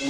Oi,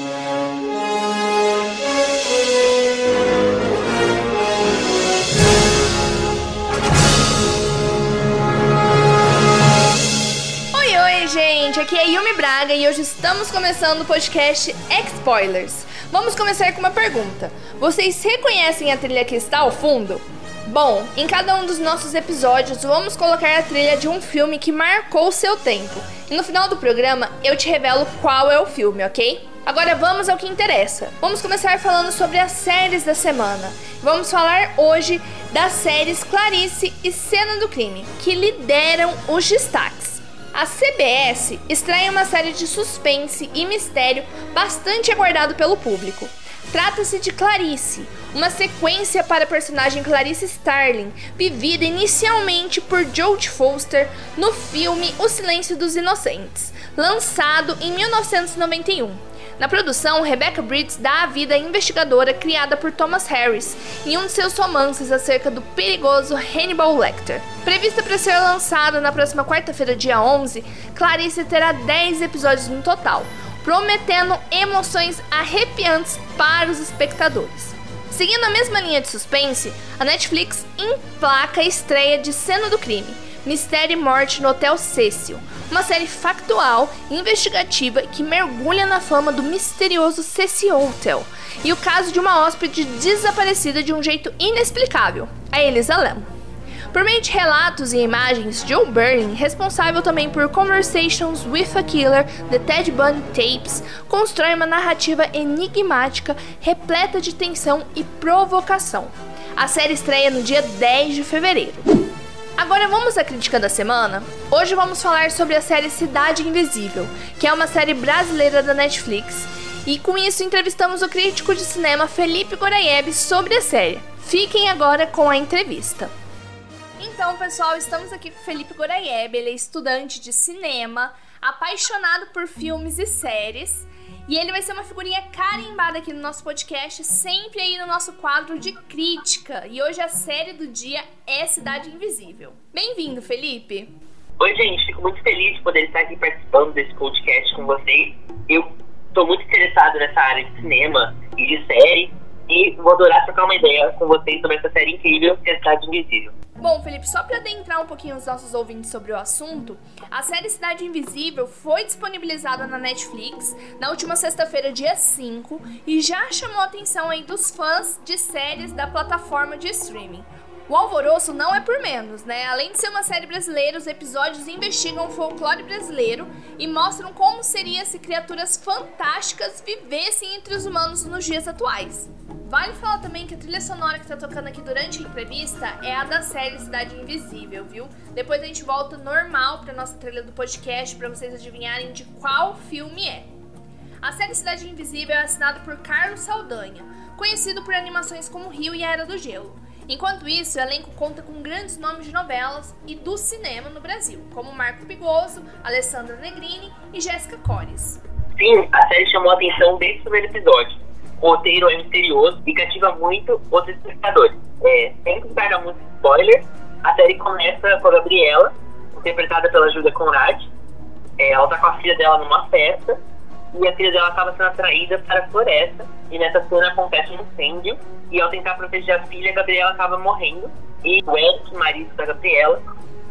oi, gente! Aqui é Yumi Braga e hoje estamos começando o podcast X-Spoilers. Vamos começar com uma pergunta. Vocês reconhecem a trilha que está ao fundo? Bom, em cada um dos nossos episódios vamos colocar a trilha de um filme que marcou o seu tempo. E no final do programa eu te revelo qual é o filme, ok? Agora vamos ao que interessa. Vamos começar falando sobre as séries da semana. Vamos falar hoje das séries Clarice e Cena do Crime, que lideram os destaques. A CBS estreia uma série de suspense e mistério bastante aguardado pelo público. Trata-se de Clarice, uma sequência para a personagem Clarice Starling, vivida inicialmente por Jodie Foster no filme O Silêncio dos Inocentes, lançado em 1991. Na produção, Rebecca Briggs dá a vida à investigadora criada por Thomas Harris em um de seus romances acerca do perigoso Hannibal Lecter. Prevista para ser lançada na próxima quarta-feira, dia 11, Clarice terá 10 episódios no total, prometendo emoções arrepiantes para os espectadores. Seguindo a mesma linha de suspense, a Netflix emplaca a estreia de Cena do Crime, Mistério e Morte no Hotel Cecil, uma série factual e investigativa que mergulha na fama do misterioso Cecil Hotel e o caso de uma hóspede desaparecida de um jeito inexplicável, a Elisa Lam. Por meio de relatos e imagens, Joe Burling, responsável também por Conversations with a Killer, The Ted Bundy Tapes, constrói uma narrativa enigmática repleta de tensão e provocação. A série estreia no dia 10 de fevereiro. Agora vamos à crítica da semana? Hoje vamos falar sobre a série Cidade Invisível, que é uma série brasileira da Netflix. E com isso entrevistamos o crítico de cinema Felipe Goraieb sobre a série. Fiquem agora com a entrevista. Então, pessoal, estamos aqui com Felipe Goraieb, ele é estudante de cinema, apaixonado por filmes e séries. E ele vai ser uma figurinha carimbada aqui no nosso podcast, sempre aí no nosso quadro de crítica. E hoje a série do dia é Cidade Invisível. Bem-vindo, Felipe. Oi, gente, fico muito feliz de poder estar aqui participando desse podcast com vocês. Eu estou muito interessado nessa área de cinema e de série e vou adorar trocar uma ideia com vocês sobre essa série incrível, é Cidade Invisível. Bom, Felipe, só para adentrar um pouquinho os nossos ouvintes sobre o assunto, a série Cidade Invisível foi disponibilizada na Netflix na última sexta-feira, dia 5, e já chamou a atenção aí dos fãs de séries da plataforma de streaming. O alvoroço não é por menos, né? Além de ser uma série brasileira, os episódios investigam o folclore brasileiro e mostram como seria se criaturas fantásticas vivessem entre os humanos nos dias atuais. Vale falar também que a trilha sonora que tá tocando aqui durante a entrevista é a da série Cidade Invisível, viu? Depois a gente volta normal pra nossa trilha do podcast para vocês adivinharem de qual filme é. A série Cidade Invisível é assinada por Carlos Saldanha, conhecido por animações como Rio e a Era do Gelo. Enquanto isso, o elenco conta com grandes nomes de novelas e do cinema no Brasil, como Marco Pigoso, Alessandra Negrini e Jéssica Cores. Sim, a série chamou a atenção desde o primeiro episódio. O roteiro é misterioso e cativa muito os espectadores. É, sem dar muito spoiler, a série começa com a Gabriela, interpretada pela Júlia Conrad. É, ela tá com a filha dela numa festa e a filha dela acaba sendo atraída para a floresta. E nessa cena acontece um incêndio. E ao tentar proteger a filha, a Gabriela acaba morrendo. E o Eric, marido da Gabriela,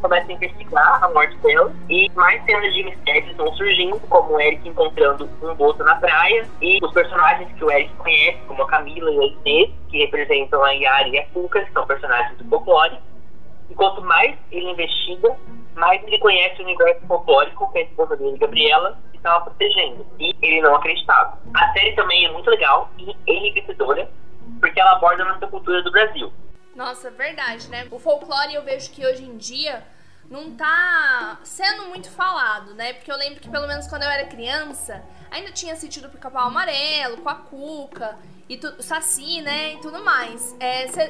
começa a investigar a morte dela. E mais cenas de mistérios vão surgindo, como o Eric encontrando um boto na praia. E os personagens que o Eric conhece, como a Camila e a Inês, que representam a Yara e a Cuca, que são personagens do folclore. E quanto mais ele investiga, mais ele conhece o universo folclórico que a esposa dele, Gabriela, estava protegendo. E ele não acreditava. A série também é muito legal e enriquecedora, porque ela aborda a nossa cultura do Brasil. Nossa, verdade, né? O folclore eu vejo que hoje em dia não tá sendo muito falado, né? Porque eu lembro que pelo menos quando eu era criança, ainda tinha sentido pro Capão Amarelo, com a Cuca, e tu, o Saci, né? E tudo mais.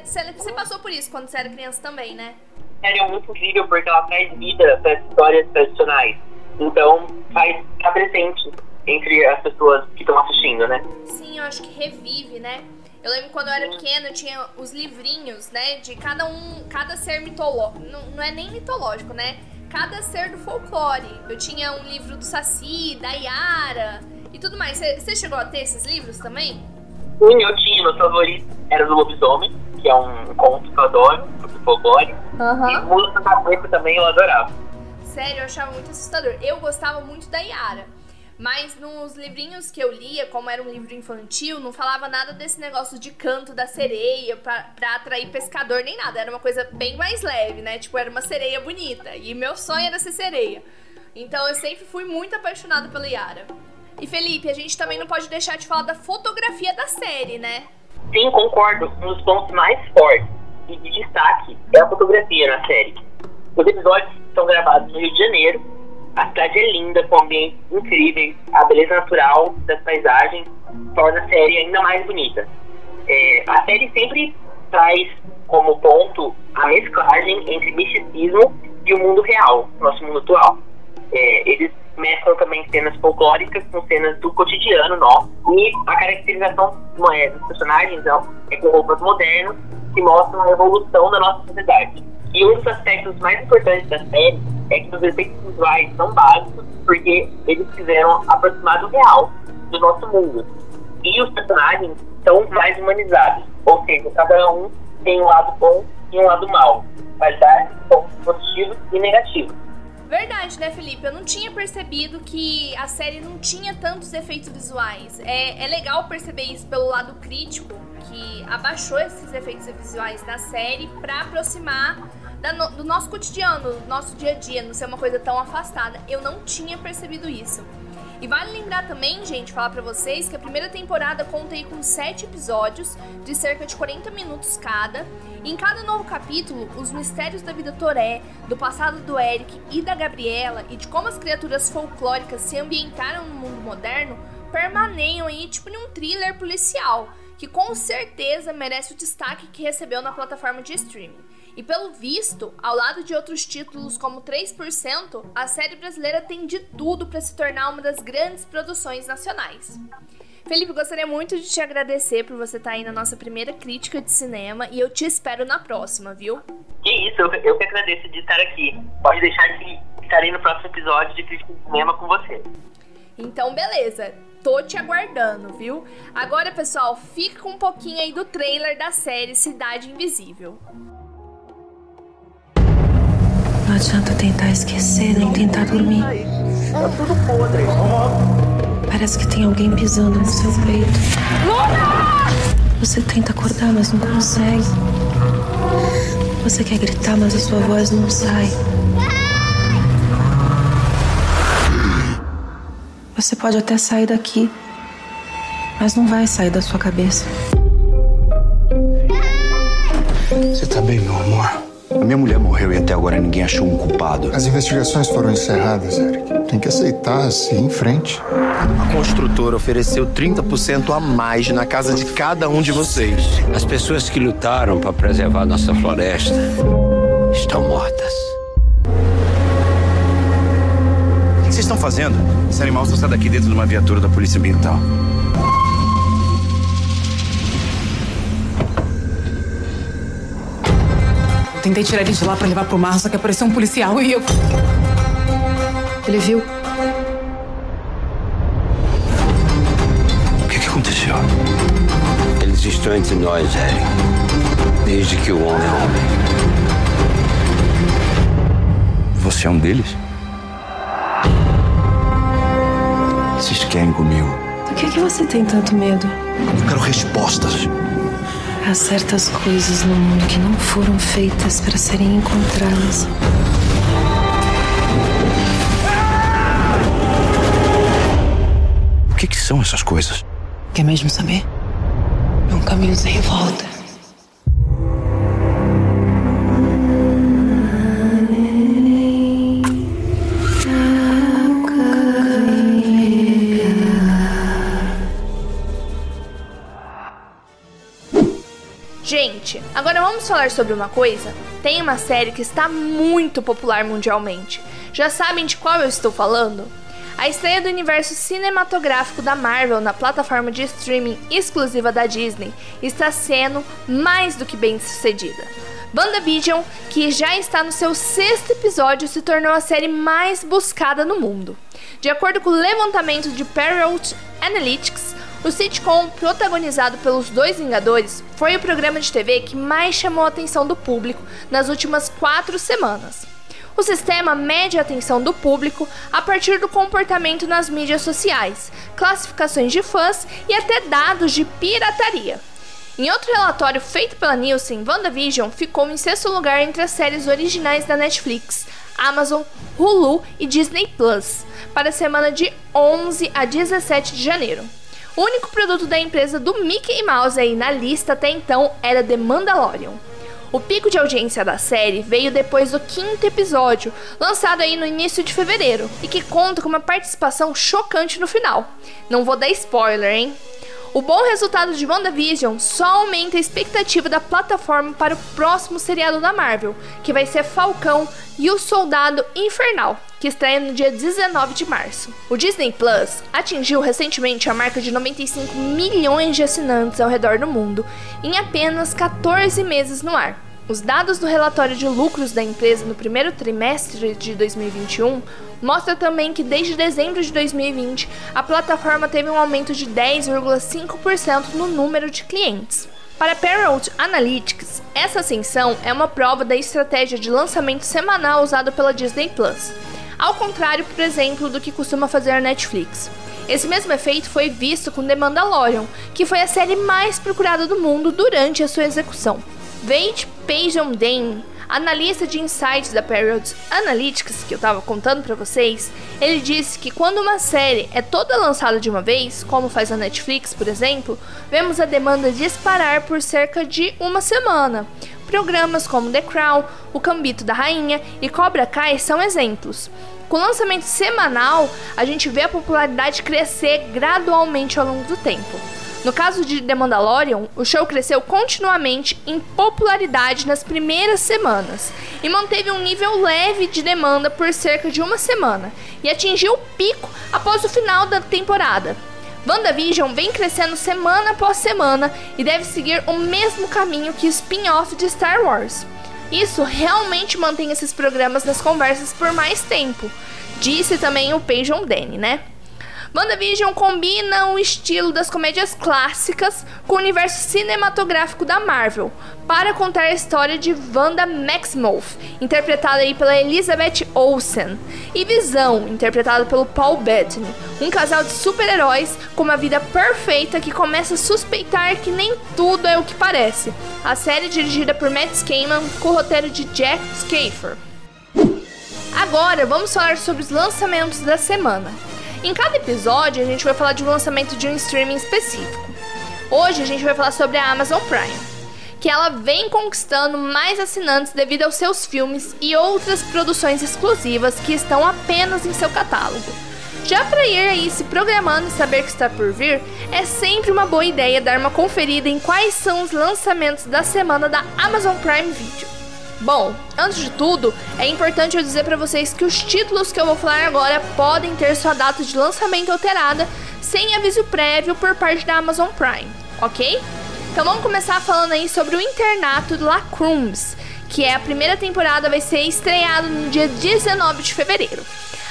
Você é, passou por isso quando você era criança também, né? série é muito incrível porque ela traz vida para as histórias tradicionais. Então, faz estar presente entre as pessoas que estão assistindo, né? Sim, eu acho que revive, né? Eu lembro quando eu era pequena, eu tinha os livrinhos, né? De cada um, cada ser mitológico. Não, não é nem mitológico, né? Cada ser do folclore. Eu tinha um livro do Saci, da Yara. E tudo mais. Você chegou a ter esses livros também? Sim, eu tinha. Meu favorito era do Lobisomem, que é um conto que eu adoro, do folclore. Uhum. E Mula Santa também eu adorava. Sério, eu achava muito assustador. Eu gostava muito da Yara. Mas nos livrinhos que eu lia, como era um livro infantil, não falava nada desse negócio de canto da sereia pra, pra atrair pescador nem nada. Era uma coisa bem mais leve, né? Tipo, era uma sereia bonita. E meu sonho era ser sereia. Então eu sempre fui muito apaixonada pela Yara. E Felipe, a gente também não pode deixar de falar da fotografia da série, né? Sim, concordo. Um dos pontos mais fortes e de destaque é a fotografia na série. Os episódios são gravados no Rio de Janeiro a cidade é linda, com ambientes incríveis, a beleza natural das paisagens torna a série ainda mais bonita. É, a série sempre traz como ponto a mesclagem entre misticismo e o mundo real, nosso mundo atual. É, eles mesclam também cenas folclóricas com cenas do cotidiano nosso e a caracterização é, dos personagens então, é com roupas modernas que mostram a evolução da nossa sociedade. E um dos aspectos mais importantes da série é que os efeitos visuais são básicos porque eles quiseram aproximar do real, do nosso mundo. E os personagens são mais humanizados, ou seja, cada um tem um lado bom e um lado mau, qualidades pontos positivos e negativos. Verdade, né, Felipe? Eu não tinha percebido que a série não tinha tantos efeitos visuais. É, é legal perceber isso pelo lado crítico, que abaixou esses efeitos visuais da série para aproximar no, do nosso cotidiano, do nosso dia a dia, não ser uma coisa tão afastada. Eu não tinha percebido isso. E vale lembrar também, gente, falar para vocês que a primeira temporada conta aí com sete episódios de cerca de 40 minutos cada. E em cada novo capítulo, os mistérios da vida Toré, do passado do Eric e da Gabriela e de como as criaturas folclóricas se ambientaram no mundo moderno permaneiam aí tipo num thriller policial, que com certeza merece o destaque que recebeu na plataforma de streaming. E pelo visto, ao lado de outros títulos como 3%, a série brasileira tem de tudo para se tornar uma das grandes produções nacionais. Felipe, gostaria muito de te agradecer por você estar tá aí na nossa primeira crítica de cinema e eu te espero na próxima, viu? Que isso, eu, eu que agradeço de estar aqui. Pode deixar que estarei no próximo episódio de crítica de cinema com você. Então, beleza. Tô te aguardando, viu? Agora, pessoal, fica com um pouquinho aí do trailer da série Cidade Invisível. Adianta tentar esquecer nem tentar dormir. Tá tudo podre. Parece que tem alguém pisando no seu peito. Você tenta acordar, mas não consegue. Você quer gritar, mas a sua voz não sai. Você pode até sair daqui, mas não vai sair da sua cabeça. Minha mulher morreu e até agora ninguém achou um culpado. As investigações foram encerradas, Eric. Tem que aceitar, seguir em frente. A construtora ofereceu 30% a mais na casa de cada um de vocês. As pessoas que lutaram para preservar nossa floresta estão mortas. O que vocês estão fazendo? Esse animal só está daqui dentro de uma viatura da Polícia Ambiental. Tentei tirar ele de lá para levar pro mar, só que apareceu um policial e eu. Ele viu. O que, que aconteceu? Eles estão entre nós, Eric. Desde que o homem é homem. Você é um deles? Vocês querem comigo? Do que, que você tem tanto medo? Eu quero respostas. Há certas coisas no mundo que não foram feitas para serem encontradas. O que, que são essas coisas? Quer mesmo saber? É um caminho sem volta. Vamos falar sobre uma coisa? Tem uma série que está muito popular mundialmente. Já sabem de qual eu estou falando? A estreia do universo cinematográfico da Marvel na plataforma de streaming exclusiva da Disney está sendo mais do que bem sucedida. WandaVision, que já está no seu sexto episódio, se tornou a série mais buscada no mundo. De acordo com o levantamento de Parrot Analytics, o sitcom, protagonizado pelos dois Vingadores, foi o programa de TV que mais chamou a atenção do público nas últimas quatro semanas. O sistema mede a atenção do público a partir do comportamento nas mídias sociais, classificações de fãs e até dados de pirataria. Em outro relatório feito pela Nielsen, WandaVision ficou em sexto lugar entre as séries originais da Netflix, Amazon, Hulu e Disney Plus, para a semana de 11 a 17 de janeiro. O único produto da empresa do Mickey Mouse aí na lista até então era The Mandalorian. O pico de audiência da série veio depois do quinto episódio, lançado aí no início de fevereiro, e que conta com uma participação chocante no final. Não vou dar spoiler, hein? O bom resultado de WandaVision só aumenta a expectativa da plataforma para o próximo seriado da Marvel, que vai ser Falcão e o Soldado Infernal, que estreia no dia 19 de março. O Disney Plus atingiu recentemente a marca de 95 milhões de assinantes ao redor do mundo em apenas 14 meses no ar. Os dados do relatório de lucros da empresa no primeiro trimestre de 2021 mostram também que desde dezembro de 2020 a plataforma teve um aumento de 10,5% no número de clientes. Para Parrot Analytics, essa ascensão é uma prova da estratégia de lançamento semanal usada pela Disney Plus, ao contrário, por exemplo, do que costuma fazer a Netflix. Esse mesmo efeito foi visto com The Mandalorian, que foi a série mais procurada do mundo durante a sua execução. Pajon Dane, analista de insights da Parrot Analytics, que eu estava contando para vocês, ele disse que quando uma série é toda lançada de uma vez, como faz a Netflix, por exemplo, vemos a demanda disparar por cerca de uma semana. Programas como The Crown, O Cambito da Rainha e Cobra Kai são exemplos. Com lançamento semanal, a gente vê a popularidade crescer gradualmente ao longo do tempo. No caso de The Mandalorian, o show cresceu continuamente em popularidade nas primeiras semanas e manteve um nível leve de demanda por cerca de uma semana e atingiu o pico após o final da temporada. WandaVision vem crescendo semana após semana e deve seguir o mesmo caminho que o spin-off de Star Wars. Isso realmente mantém esses programas nas conversas por mais tempo, disse também o Peyton Danny, né? WandaVision combina o estilo das comédias clássicas com o universo cinematográfico da Marvel, para contar a história de Wanda Maximoff, interpretada aí pela Elizabeth Olsen, e Visão, interpretado pelo Paul Bettany, um casal de super-heróis com uma vida perfeita que começa a suspeitar que nem tudo é o que parece. A série é dirigida por Matt Skaman com o roteiro de Jack Schaefer. Agora vamos falar sobre os lançamentos da semana. Em cada episódio, a gente vai falar de um lançamento de um streaming específico. Hoje a gente vai falar sobre a Amazon Prime, que ela vem conquistando mais assinantes devido aos seus filmes e outras produções exclusivas que estão apenas em seu catálogo. Já para ir aí se programando e saber que está por vir, é sempre uma boa ideia dar uma conferida em quais são os lançamentos da semana da Amazon Prime Video. Bom, antes de tudo, é importante eu dizer para vocês que os títulos que eu vou falar agora podem ter sua data de lançamento alterada sem aviso prévio por parte da Amazon Prime, ok? Então vamos começar falando aí sobre o Internato La Cruz, que é a primeira temporada vai ser estreada no dia 19 de fevereiro.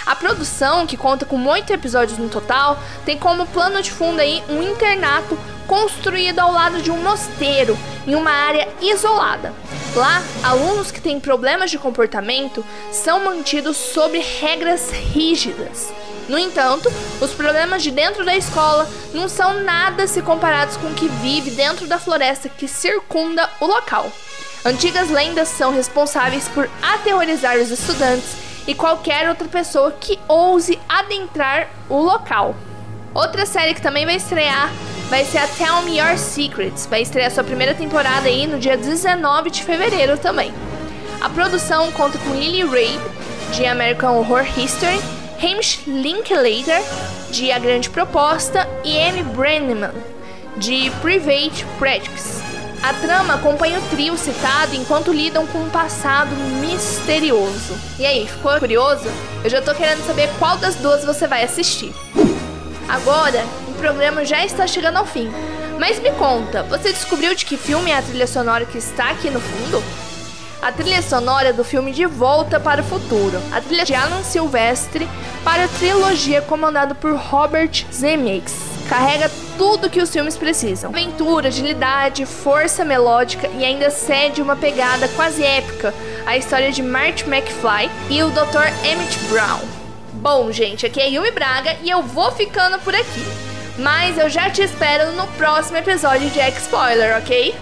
A produção, que conta com oito episódios no total, tem como plano de fundo aí um internato construído ao lado de um mosteiro, em uma área isolada. Lá, alunos que têm problemas de comportamento são mantidos sob regras rígidas. No entanto, os problemas de dentro da escola não são nada se comparados com o que vive dentro da floresta que circunda o local. Antigas lendas são responsáveis por aterrorizar os estudantes e qualquer outra pessoa que ouse adentrar o local. Outra série que também vai estrear vai ser a Tell Me Your Secrets. Vai estrear sua primeira temporada aí no dia 19 de fevereiro também. A produção conta com Lily Rabe, de American Horror History, Hamish Linklater, de A Grande Proposta, e Amy Brenneman, de Private Practice. A trama acompanha o trio citado enquanto lidam com um passado misterioso. E aí, ficou curioso? Eu já tô querendo saber qual das duas você vai assistir. Agora, programa já está chegando ao fim. Mas me conta, você descobriu de que filme é a trilha sonora que está aqui no fundo? a trilha sonora do filme De Volta para o Futuro, a trilha de Alan Silvestre para a trilogia comandada por Robert Zemeckis. Carrega tudo que os filmes precisam: aventura, agilidade, força melódica e ainda cede uma pegada quase épica à história de Marty McFly e o Dr. Emmett Brown. Bom, gente, aqui é Yumi Braga e eu vou ficando por aqui. Mas eu já te espero no próximo episódio de X-Spoiler, ok?